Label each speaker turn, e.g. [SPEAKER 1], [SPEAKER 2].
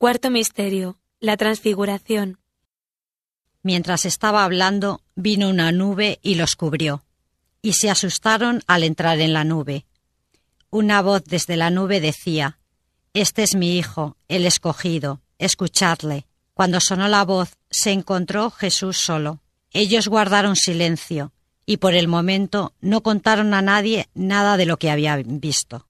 [SPEAKER 1] Cuarto Misterio. La Transfiguración.
[SPEAKER 2] Mientras estaba hablando, vino una nube y los cubrió, y se asustaron al entrar en la nube. Una voz desde la nube decía, Este es mi Hijo, el escogido, escuchadle. Cuando sonó la voz, se encontró Jesús solo. Ellos guardaron silencio, y por el momento no contaron a nadie nada de lo que habían visto.